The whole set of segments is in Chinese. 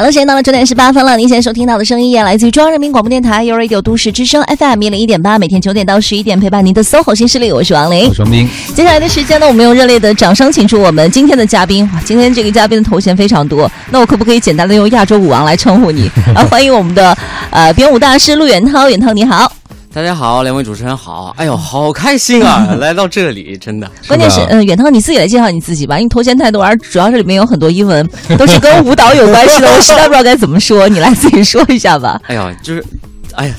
好了，时间到了九点十八分了。您现在收听到的声音也来自于中央人民广播电台 u Radio 都市之声 FM 一零一点八，每天九点到十一点陪伴您的 SOHO 新势力，我是王琳接下来的时间呢，我们用热烈的掌声请出我们今天的嘉宾。哇，今天这个嘉宾的头衔非常多，那我可不可以简单的用亚洲舞王来称呼你？啊，欢迎我们的呃编舞大师陆远涛，远涛你好。大家好，两位主持人好。哎呦，好开心啊，来到这里，真的。关键是，吧嗯，远涛你自己来介绍你自己吧，因为头衔太多，而主要是里面有很多英文，都是跟舞蹈有关系的，我实在不知道该怎么说，你来自己说一下吧。哎呀，就是，哎呀，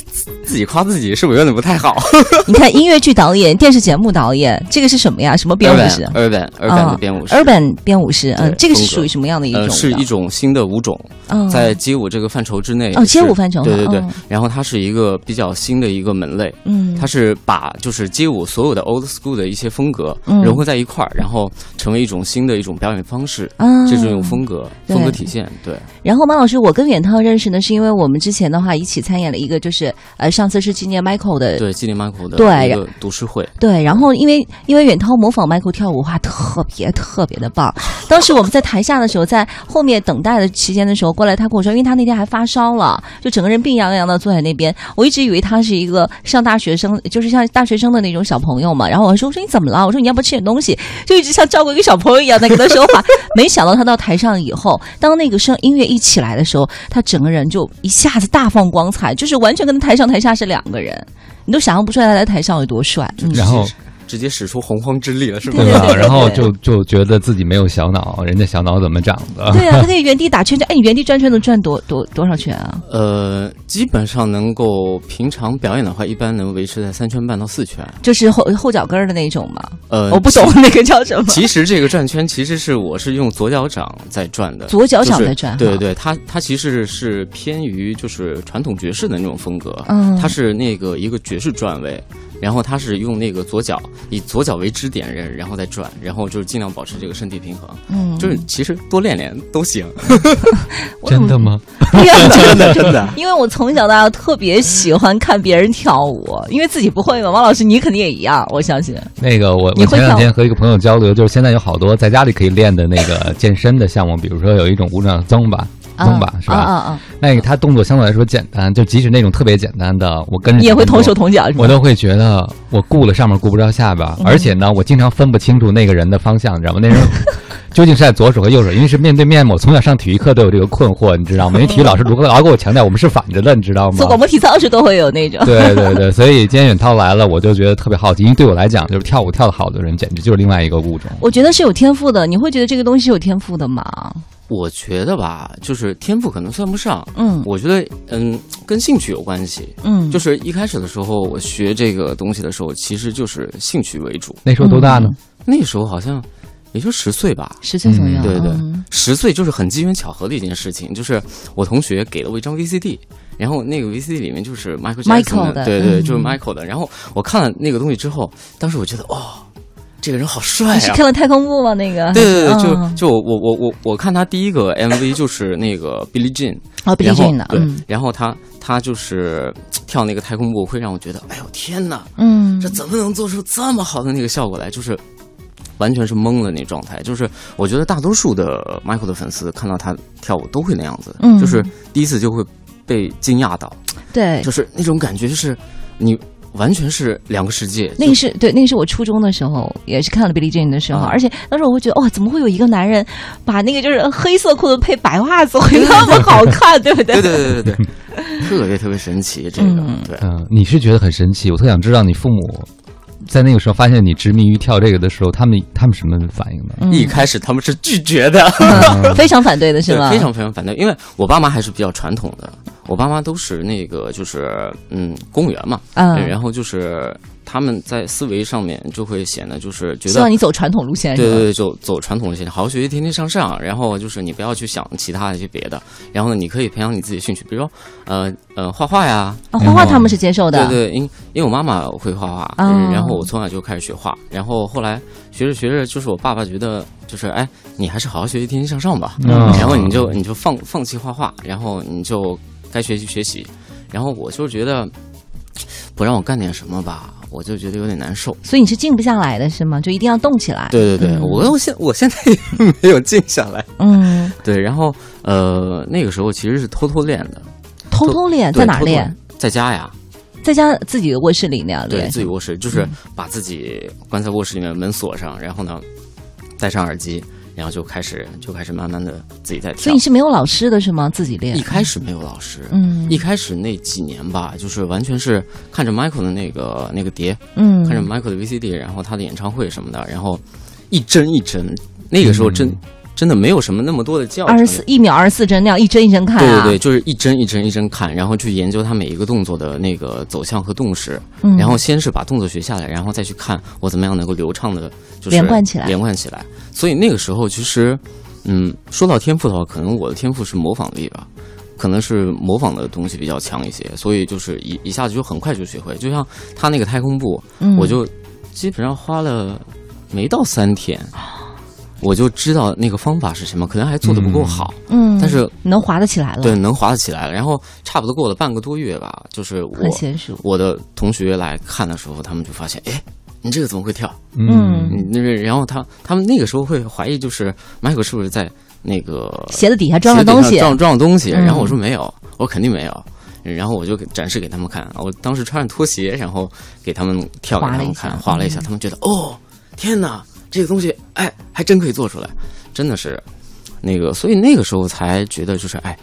自自己夸自己是不是有点不太好 你看，音乐剧导演、电视节目导演，这个是什么呀？什么编舞师？？urban urban 的编舞师。urban 编舞师，嗯，这个是属于什么样的一种？是一种新的舞种，嗯在街舞这个范畴之内。哦街舞范畴对对对嗯。然后它是一个比较新的一个门类，嗯它是把就是街舞所有的 old school 的一些风格嗯融合在一块儿，然后成为一种新的一种表演方式。啊这是一种风格，风格体现。对，然后马老师，我跟远涛认识呢，是因为我们之前的话一起参演了一个，就是呃，上次是纪念 Michael 的对，纪念 Michael 的对一个读诗会。对，然后因为因为远涛模仿 Michael 跳舞，话，特别特别的棒。当时我们在台下的时候，在后面等待的期间的时候，过来他跟我说，因为他那天还发烧了，就整个人病殃殃的坐在那边。我一直以为他是一个上大学生，就是像大学生的那种小朋友嘛。然后我说我说你怎么了？我说你要不吃点东西？就一直像照顾一个小朋友一样在跟他说话。没想到他到台上以后，当那个声音乐一起来的时候，他整个人就一下子大放光彩，就是完全跟台上台下是两个人，你都想象不出来他在台上有多帅。嗯然后直接使出洪荒之力了，是不对是？吧？然后就就觉得自己没有小脑，人家小脑怎么长的？对啊，他可以原地打圈圈，哎，你原地转圈能转多多多少圈啊？呃，基本上能够平常表演的话，一般能维持在三圈半到四圈。就是后后脚跟儿的那种嘛。呃，我不懂那个叫什么。其实这个转圈其实是我是用左脚掌在转的，左脚掌在转对对，它它其实是偏于就是传统爵士的那种风格，嗯它是那个一个爵士转位，然后他是用那个左脚以左脚为支点人，然后再转，然后就是尽量保持这个身体平衡，嗯，就是其实多练练都行，真的？吗？真的真的。因为我从小到大特别喜欢看别人跳舞，因为自己不会嘛。王老师，你肯定也一样，我相信。那个我我前两天和一个朋友交流，就是现在有好多在家里可以练的那个健身的项目，比如说有一种舞蹈增吧，增吧是吧？啊啊啊！那个他动作相对来说简单，就即使那种特别简单的，我跟着你也会同手同脚？我都会觉得我顾了上面顾不着下边，嗯而且呢，我经常分不清楚那个人的方向，你知道吗？那人 究竟是在左手和右手，因为是面对面嘛。我从小上体育课都有这个困惑，你知道吗？因为体育老师如果老给我强调我们是反着的，你知道吗？做广播体操时都会有那种。对对对，所以今天远涛来了，我就觉得特别好奇，因为对我来讲，就是跳舞跳得好的人，简直就是另外一个物种。我觉得是有天赋的，你会觉得这个东西是有天赋的吗？我觉得吧，就是天赋可能算不上，嗯我觉得嗯跟兴趣有关系。嗯，就是一开始的时候，我学这个东西的时候，其实就是兴趣为主。那时候多大呢？那时候好像也就十岁吧，十岁左右。嗯对对嗯十岁就是很机缘巧合的一件事情。就是我同学给了我一张 VCD，然后那个 VCD 里面就是 Michael 的对对，嗯就是 Michael 的。然后我看了那个东西之后，当时我觉得哦，这个人好帅啊！你是看了太空步吗？那个？对对对，就嗯就我我我我看他第一个 MV 就是那个 Billie Jean，哦，Billie Jean 的，对嗯，然后他他就是跳那个太空步，会让我觉得，哎呦天哪，嗯这怎么能做出这么好的那个效果来？就是完全是懵了那状态。就是我觉得大多数的 Michael 的粉丝看到他跳舞都会那样子，嗯就是第一次就会被惊讶到，对，就是那种感觉，就是你完全是两个世界。那个是对，那个是我初中的时候，也是看了 Billie Jean 的时候，啊而且当时我会觉得，哇，怎么会有一个男人把那个就是黑色裤子配白袜子会那么好看，对不对？对对对对对，特别特别神奇，这个、嗯对。嗯，你是觉得很神奇，我特想知道你父母在那个时候发现你执迷于跳这个的时候，他们他们什么反应呢？嗯一开始他们是拒绝的，非常反对的是，吗？非常非常反对，因为我爸妈还是比较传统的，我爸妈都是那个就是嗯公务员嘛，嗯然后就是他们在思维上面就会显得就是觉得希望你走传统路线？对对对，就走传统路线，好好学习，天天向上。然后就是你不要去想其他的一些别的。然后呢，你可以培养你自己的兴趣，比如说呃呃画画呀。啊，画画他们是接受的，对对，因因为我妈妈会画画，然后我从小就开始学画，然后后来学着学着，就是我爸爸觉得就是哎，你还是好好学习，天天向上吧。嗯然后你就你就放放弃画画，然后你就该学习学习。然后我就觉得不让我干点什么吧，我就觉得有点难受。所以你是静不下来的是吗？就一定要动起来。对对对，嗯我我现我现在也没有静下来。嗯，对，然后呃，那个时候其实是偷偷练的，偷偷练，在哪练？？在家呀，在家自己的卧室里那样对。自己卧室，就是把自己关在卧室里面，门锁上，然后呢，戴上耳机，然后就开始就开始慢慢的自己在跳所以你。是没有老师的是吗？自己练一。开始没有老师，嗯一开始那几年吧，就是完全是看着 Michael 的那个那个碟，嗯，看着 Michael 的 VCD，然后他的演唱会什么的，然后一帧一帧，那个时候真、嗯真的没有什么那么多的教程二十四一秒二十四帧那样一帧一帧看啊。对对对，就是一帧一帧一帧看，然后去研究他每一个动作的那个走向和动势，嗯然后先是把动作学下来，然后再去看我怎么样能够流畅的，就是连贯起来连贯起来。所以那个时候其实，嗯，说到天赋的话，可能我的天赋是模仿力吧。可能是模仿的东西比较强一些，所以就是一一下子就很快就学会。就像他那个太空步，嗯我就基本上花了没到三天，我就知道那个方法是什么，可能还做的不够好，嗯，但是能滑得起来了，对，能滑得起来了。然后差不多过了半个多月吧，就是我很娴熟。我的同学来看的时候，他们就发现，哎，你这个怎么会跳？嗯那个，然后他他们那个时候会怀疑，就是迈克是不是在那个鞋子底下装了东西，上装装了东西。嗯然后我说没有，我肯定没有。然后我就展示给他们看，我当时穿着拖鞋，然后给他们跳给他们看，划了一下，嗯他们觉得哦，天哪，这个东西哎，还真可以做出来，真的是那个，所以那个时候才觉得就是哎，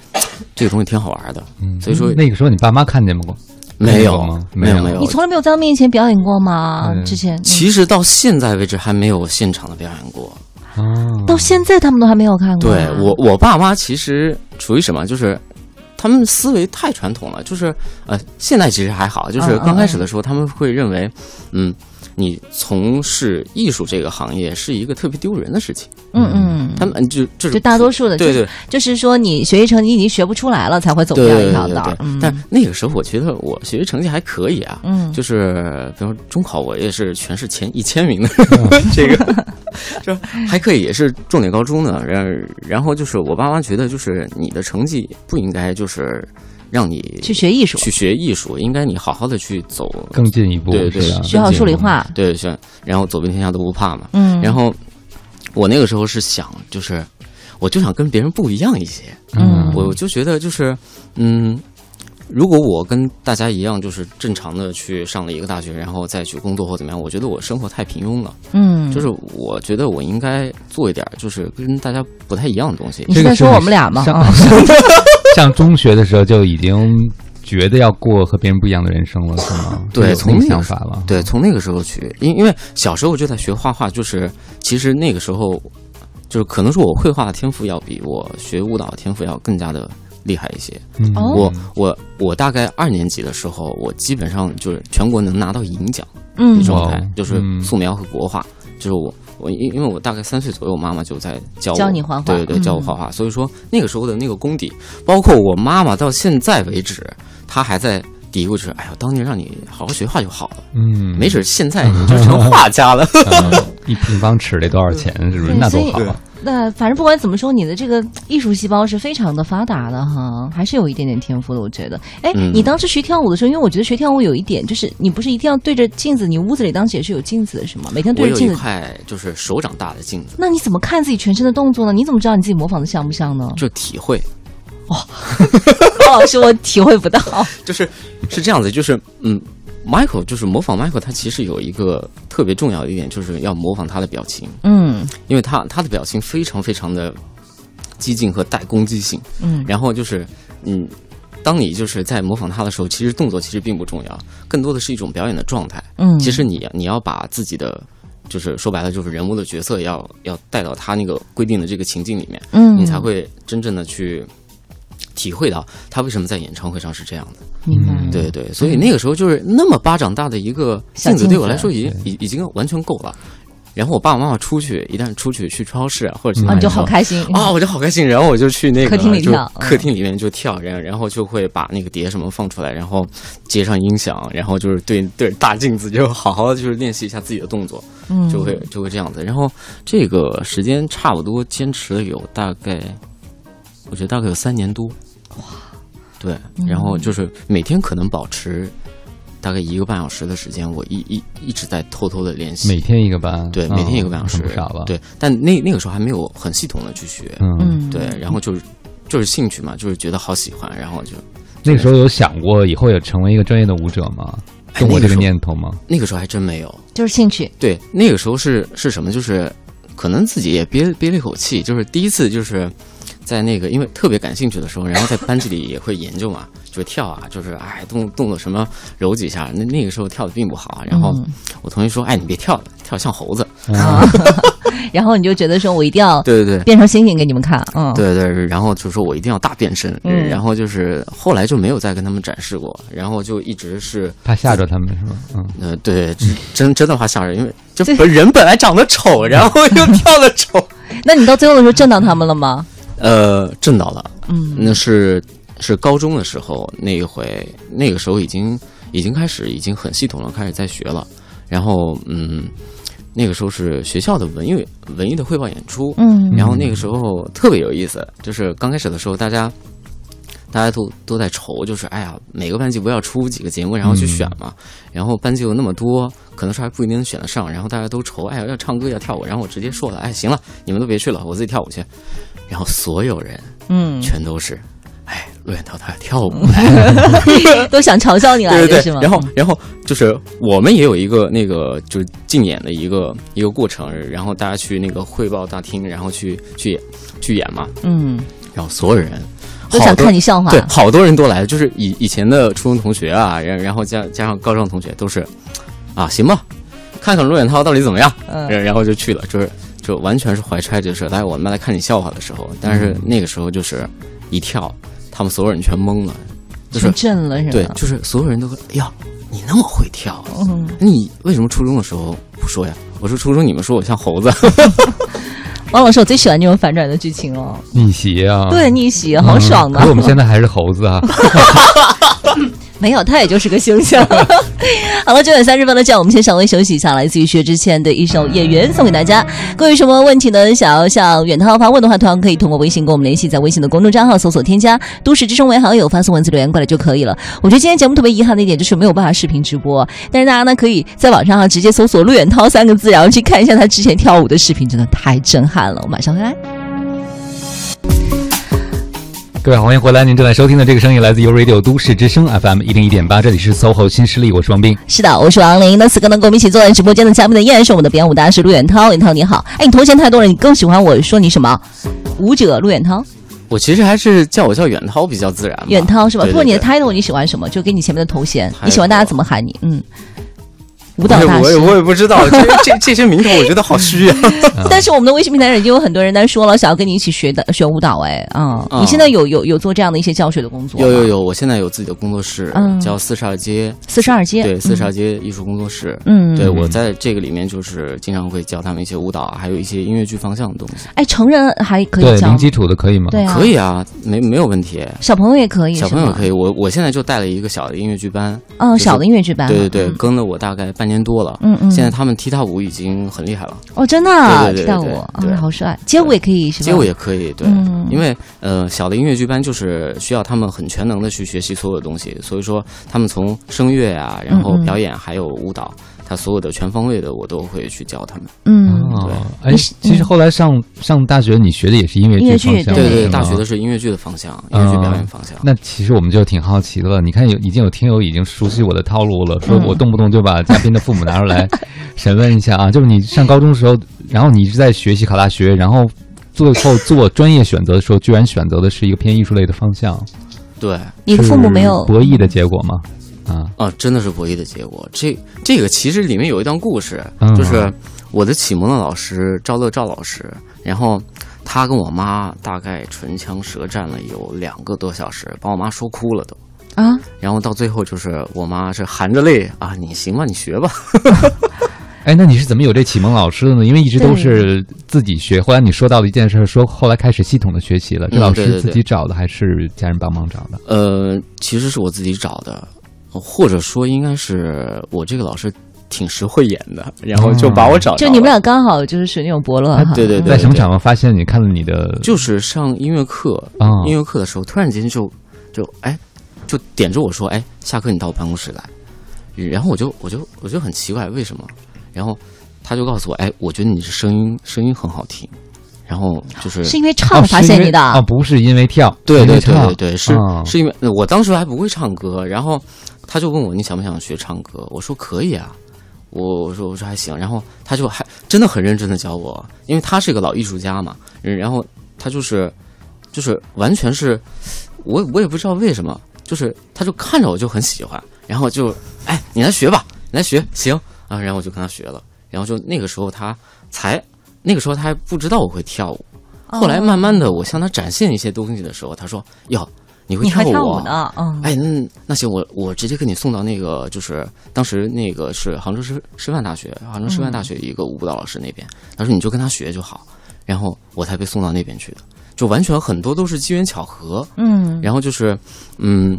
这个东西挺好玩的。嗯所以说那个时候你爸妈看见过？没有吗没有没有没有你，从来没有在他面前表演过吗？嗯之前嗯其实到现在为止还没有现场的表演过。哦，到现在他们都还没有看过啊。对我，我爸妈其实处于什么？就是他们思维太传统了。就是呃，现在其实还好，就是刚开始的时候，他们会认为，嗯，你从事艺术这个行业是一个特别丢人的事情。嗯嗯，他们就就是就大多数的，就是对对就是说你学习成绩已经学不出来了，才会走这样一条对对对。道儿嗯但那个时候，我觉得我学习成绩还可以啊。嗯，就是比如说中考，我也是全市前一千名的，这个就还可以，也是重点高中呢。然然后就是我爸妈觉得，就是你的成绩不应该就是让你去学艺术，去学艺术，应该你好好的去走，更进一步，对对学好数理化。对，学然后走遍天下都不怕嘛。嗯，然后我那个时候是想，就是我就想跟别人不一样一些，嗯我就觉得就是嗯。如果我跟大家一样，就是正常的去上了一个大学，然后再去工作或怎么样，我觉得我生活太平庸了。嗯，就是我觉得我应该做一点，就是跟大家不太一样的东西。你是在说我们俩吗？上中学的时候就已经觉得要过和别人不一样的人生了，是吗？对从那个想法了。对，从那个时候去，因因为小时候就在学画画，就是其实那个时候，就是可能是我绘画的天赋要比我学舞蹈的天赋要更加的厉害一些。我我我大概二年级的时候，我基本上就是全国能拿到银奖嗯的状态，就是嗯素描和国画，就是我。我因因为我大概三岁左右，我妈妈就在教我教你画画对对对，教我嗯画画。所以说那个时候的那个功底，包括我妈妈到现在为止，她还在嘀咕着：“哎呀，当年让你好好学画就好了，嗯，没准现在 你就成画家了。嗯 一平方尺得多少钱？是不是？那多好啊！那反正不管怎么说，你的这个 艺术细胞是非常的发达的哈，还是有一点点天赋的，我觉得。哎，嗯你当时学跳舞的时候，因为我觉得学跳舞有一点就是，你不是一定要对着镜子，你屋子里当时也是有镜子的，是吗？每天对着镜子。块就是手掌大的镜子，那你怎么看自己全身的动作呢？你怎么知道你自己模仿的像不像呢？就体会，高老师，我体会不到。就是是这样子，就是嗯，Michael 就是模仿 Michael，他其实有一个特别重要的一点，就是要模仿他的表情，嗯因为他他的表情非常非常的激进和带攻击性，嗯然后就是嗯。当你就是在模仿他的时候，其实动作其实并不重要，更多的是一种表演的状态。嗯，其实你你要把自己的，就是说白了就是人物的角色要要带到他那个规定的这个情境里面，嗯，你才会真正的去体会到他为什么在演唱会上是这样的。明白。嗯对对，所以那个时候就是那么巴掌大的一个镜子，对我来说已经已已经完全够了。然后我爸爸妈妈出去，一旦出去去超市啊或者去啊，你就好开心啊，我就好开心。然后我就去那个客厅里就跳嗯客厅里面就跳，然后然后就会把那个碟什么放出来，然后接上音响，然后就是对对着大镜子，就好好的就是练习一下自己的动作，嗯，就会就会这样子。然后这个时间差不多坚持了有大概，我觉得大概有三年多。哇，对，然后就是每天可能保持大概一个半小时的时间，我一一一直在偷偷的练习。每天一个班，对，嗯每天一个半小时，少了。，对，但那那个时候还没有很系统的去学，嗯，嗯，对，然后就是就是兴趣嘛，就是觉得好喜欢，然后就那个时候有想过以后也成为一个专业的舞者吗？哎动过这个念头吗？那个时候还真没有。就是兴趣。对，那个时候是是什么？就是可能自己也憋憋了一口气，就是第一次就是在那个因为特别感兴趣的时候，然后在班级里也会研究嘛，就是跳啊，就是哎动动作什么揉几下，那那个时候跳的并不好，然后嗯我同学说，哎你别跳了，跳像猴子。啊，然后你就觉得说我一定要对对对。变成猩猩给你们看，嗯，对对，然后就说我一定要大变身，嗯然后就是后来就没有再跟他们展示过，然后就一直是怕吓着他们是吧？嗯，呃，对，真真真的怕吓人，因为就本人本来长得丑，然后又跳的丑，那你到最后的时候震到他们了吗？呃，震到了。嗯那是是高中的时候，那一回，那个时候已经已经开始，已经很系统了，开始在学了。然后，嗯，那个时候是学校的文艺文艺的汇报演出，嗯然后那个时候特别有意思，就是刚开始的时候，大家大家都都在愁，就是哎呀，每个班级不要出几个节目，然后去选嘛。然后班级有那么多，可能是还不一定能选得上。然后大家都愁，哎呀，要唱歌要跳舞。然后我直接说了，哎，行了，你们都别去了，我自己跳舞去。然后所有人嗯，全都是，哎，陆远涛他跳舞 都想嘲笑你来对的是吗？然后然后就是我们也有一个那个就是竞演的一个一个过程，然后大家去那个汇报大厅，然后去去演去演嘛，嗯，然后所有人都想看你笑话，对，好多人都来了，就是以以前的初中同学啊，然然后加加上高中同学都是，啊，行吧，看看陆远涛到底怎么样，嗯。然然后就去了，就是就完全是怀揣着是来我们来看你笑话的时候，但是那个时候就是一跳，他们所有人全懵了，就是震了是吧？对，就是所有人都说，哎呀，你那么会跳，嗯，你为什么初中的时候不说呀？我说初中你们说我像猴子，王老师，我最喜欢这种反转的剧情了，逆袭啊！对，逆袭，好爽的嗯可是。我们现在还是猴子啊！没有，他也就是个形象。好了，九点三十分的，这样我们先稍微休息一下，来自于薛之谦的一首《演员》送给大家。各位有什么问题呢？想要向远涛发问的话，同样可以通过微信跟我们联系，在微信的公众账号搜索添加“都市之声”为好友，发送文字留言过来就可以了。我觉得今天节目特别遗憾的一点就是没有办法视频直播，但是大家呢可以在网上啊直接搜索“陆远涛”三个字，然后去看一下他之前跳舞的视频，真的太震撼了。我马上回来。各位好，欢迎回来！您正在收听的这个声音来自 U Radio 都市之声 FM 一零一点八，这里是 SOHO 新势力，我是王斌。是的，我是王琳。那此刻呢，跟我们一起坐在直播间的嘉宾呢，依然是我们的表演舞大师陆远涛。远涛你好，哎，你头衔太多了，你更喜欢我说你什么？舞者陆远涛，我其实还是叫我叫远涛比较自然。远涛是吧？对不过你的 title 你喜欢什么？就给你前面的头衔，你喜欢大家怎么喊你？嗯，舞蹈大师我也。我也不知道，这 这这些名头我觉得好虚啊。但是我们的微信平台上已经有很多人在说了，想要跟你一起学的 学舞蹈，哎，啊、啊你现在有有有做这样的一些教学的工作？有有有，我现在有自己的工作室，嗯叫四十二街，四十二街，对，四十二街艺术工作室。嗯，对，我在这个里面就是经常会教他们一些舞蹈，还有一些音乐剧方向的东西。哎，成人还可，以零基础的可以吗？对啊，可以啊，没没有问题。小朋友也可以，以，小朋友可以，我我现在就带了一个小的音乐剧班，嗯，就是小的音乐剧班，对对对，嗯跟了我大概半年多了。嗯嗯，现在他们踢踏舞已经很厉害了，哦，真的踢踏舞啊，好帅！街舞也可以是吧？街舞也可以，对，嗯因为呃小的音乐剧班就是需要他们很全能的去学习所有的东西，所以说他们从声乐啊，然后表演还有舞蹈，他所有的全方位的我都会去教他们。嗯，哦，哎，其实后来上上大学，你学的也是音乐剧剧方向，对对对，大学的是音乐剧的方向，音乐剧表演方向。那其实我们就挺好奇的了。你看有已经有听友已经熟悉我的套路了，说嗯我动不动就把嘉宾的父母拿出来 审问一下啊。就是你上高中的时候，然后你一直在学习考大学，然后最后做专业选择的时候，居然选择的是一个偏艺术类的方向。对，你的父母没有博弈的结果吗？啊，啊，真的是博弈的结果。这这个其实里面有一段故事，嗯就是我的启蒙的老师赵乐赵老师，然后他跟我妈大概唇枪舌战了有两个多小时，把我妈说哭了都。啊？然后到最后就是我妈是含着泪啊，你行吧，你学吧。哎，那你是怎么有这启蒙老师的呢？因为一直都是自己学。后来你说到了一件事，说后来开始系统的学习了，这嗯老师自己找的还是家人帮忙找的？呃，其实是我自己找的，或者说应该是我这个老师挺实慧眼的，然后就把我找。就你们俩刚好就是属于那种伯乐哈。对对对在什么场合发现你看了你的？就是上音乐课，啊，音乐课的时候，突然间就就哎，就点着我说，哎，下课你到我办公室来。然后我就我就我就很奇怪为什么，然后他就告诉我，哎，我觉得你这声音声音很好听，然后就是是因为唱发现你的，哦，不是因为跳，对对对对对，是、哦是因为我当时还不会唱歌，然后他就问我你想不想学唱歌，我说可以啊，我我说我说还行，然后他就还真的很认真的教我，因为他是个老艺术家嘛，嗯然后他就是就是完全是我我也不知道为什么，就是他就看着我就很喜欢，然后就哎你来学吧，你来学行。啊，然后我就跟他学了，然后就那个时候他才那个时候他还不知道我会跳舞。后来慢慢的，我向他展现一些东西的时候，他说：“哟，你会跳舞嗯，哎，那那行，我我直接给你送到那个，就是当时那个是杭州师师范大学，杭州师范大学一个舞蹈老师那边，他说你就跟他学就好，然后我才被送到那边去的，就完全很多都是机缘巧合，嗯，然后就是，嗯，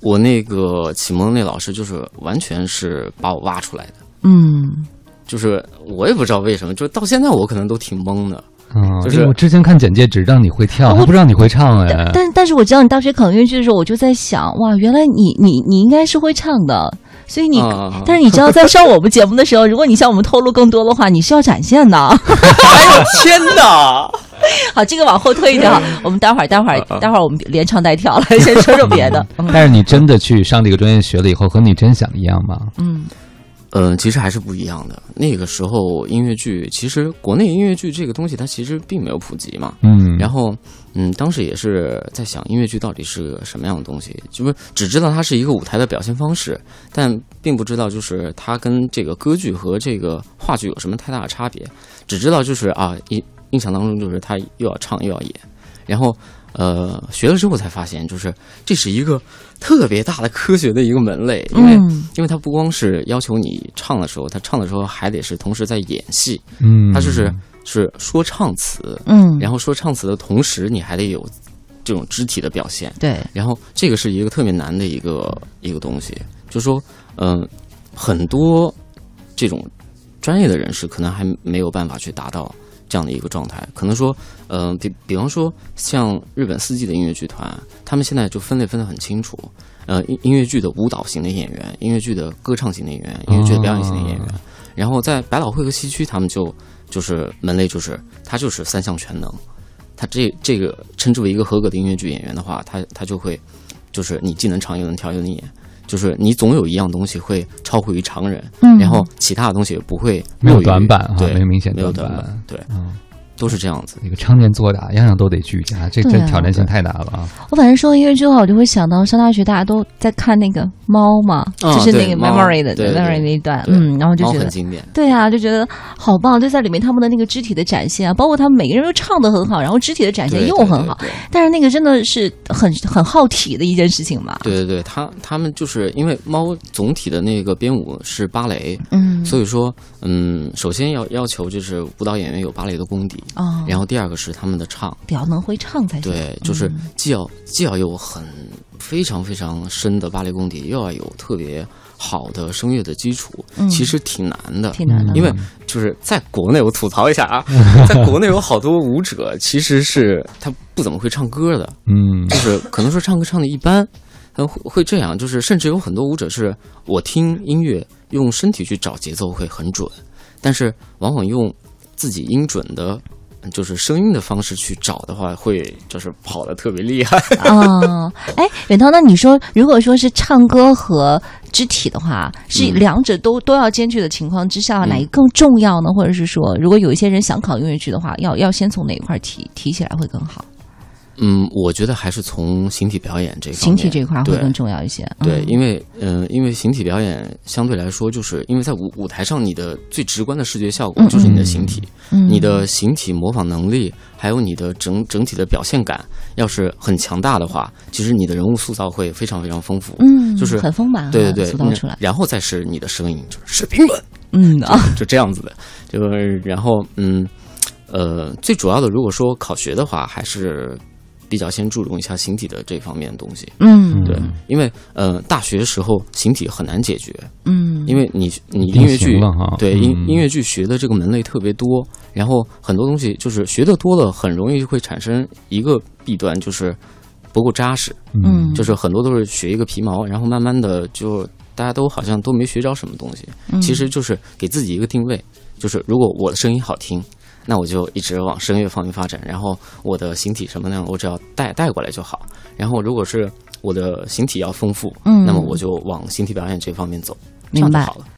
我那个启蒙的那老师就是完全是把我挖出来的，嗯，就是我也不知道为什么，就到现在我可能都挺懵的，嗯，就是我之前看简介只知道你会跳，我不知道你会唱哎但。但但是我知道你大学考音乐剧的时候，我就在想，哇，原来你你你应该是会唱的，所以你，啊但是你知道，在上我们节目的时候，如果你向我们透露更多的话，你是要展现的。哎呦天哪！好，这个往后推一点，我们待会儿待会儿待会儿我们连唱带跳了，先说说别的。但是你真的去上这个专业学了以后，和你真想一样吗？嗯嗯，其实还是不一样的。那个时候音乐剧，其实国内音乐剧这个东西它其实并没有普及嘛。嗯，然后，嗯，当时也是在想音乐剧到底是个什么样的东西，就是只知道它是一个舞台的表现方式，但并不知道就是它跟这个歌剧和这个话剧有什么太大的差别。只知道就是啊，印印象当中就是他又要唱又要演，然后呃学了之后才发现，就是这是一个特别大的科学的一个门类，因为、嗯。因为它不光是要求你唱的时候，他唱的时候还得是同时在演戏，嗯，他就是是说唱词，嗯，然后说唱词的同时，你还得有这种肢体的表现，对，然后这个是一个特别难的一个一个东西，就说嗯、很多这种专业的人士可能还没有办法去达到这样的一个状态，可能说嗯、比比方说像日本四季的音乐剧团，他们现在就分类分得很清楚。呃，音音乐剧的舞蹈型的演员，音乐剧的歌唱型的演员，音乐剧的表演型的演员，然后在百老汇和西区，他们就就是门类就是他就是三项全能，他这这个称之为一个合格的音乐剧演员的话，他他就会就是你既能唱又能跳又能演，就是你总有一样东西会超乎于常人，嗯。然后其他的东西也不会没有短板啊对，没有明显没有短板短板，对，嗯，都是这样子。那个常年作答，样样都得俱佳，这这挑战性太大了啊！我反正说到音乐剧的话，我就会想到上大学大家都在看那个猫嘛，啊就是那个 memory 的 memory 那一段，嗯，然后就猫觉得。很经典，对啊，就觉得好棒！就在里面他们的那个肢体的展现啊，包括他们每个人都唱的很好，然后肢体的展现又很好。对对但是那个真的是很很耗体的一件事情嘛。对对对，他他们就是因为猫总体的那个编舞是芭蕾，嗯，所以说，嗯，首先要要求就是舞蹈演员有芭蕾的功底，哦，然后第二个是他们的唱，得要能会唱才行。对，就是既要既要有很非常非常深的芭蕾功底，又要有特别好的声乐的基础，嗯其实挺难的。挺难的。因为就是在国内，我吐槽一下啊，在国内有好多舞者其实是他不怎么会唱歌的，嗯就是可能说唱歌唱的一般，他会会这样，就是甚至有很多舞者是我听音乐用身体去找节奏会很准，但是往往用自己音准的，就是声音的方式去找的话，会就是跑得特别厉害。啊，哎，远涛，那你说，如果说是唱歌和肢体的话，是嗯两者都、都要兼具的情况之下，嗯哪一个更重要呢？或者是说，如果有一些人想考音乐剧的话，要要先从哪一块提提起来会更好？嗯，我觉得还是从形体表演这方形，体这一块会更重要一些。对，嗯因为嗯、呃因为形体表演相对来说，就是因为在舞舞台上，你的最直观的视觉效果嗯就是你的形体，嗯你的形体模仿能力，还有你的整整体的表现感，要是很强大的话，其实你的人物塑造会非常非常丰富。嗯，就是很丰满啊，对对对，塑造出来。然后再是你的声音，就是士兵们，嗯啊，就这样子的，就是然后嗯呃，最主要的，如果说考学的话，还是比较先注重一下形体的这方面的东西。嗯，对，因为呃，大学的时候形体很难解决，嗯，因为你你音乐剧对音嗯。音乐剧学的这个门类特别多，然后很多东西就是学的多了，很容易会产生一个弊端，就是不够扎实，嗯。就是很多都是学一个皮毛，然后慢慢的就大家都好像都没学着什么东西。嗯。其实就是给自己一个定位，就是如果我的声音好听，那我就一直往声乐方面发展，然后我的形体什么呢，我只要带带过来就好。然后如果是我的形体要丰富，嗯那么我就往形体表演这方面走，这明白样就好了。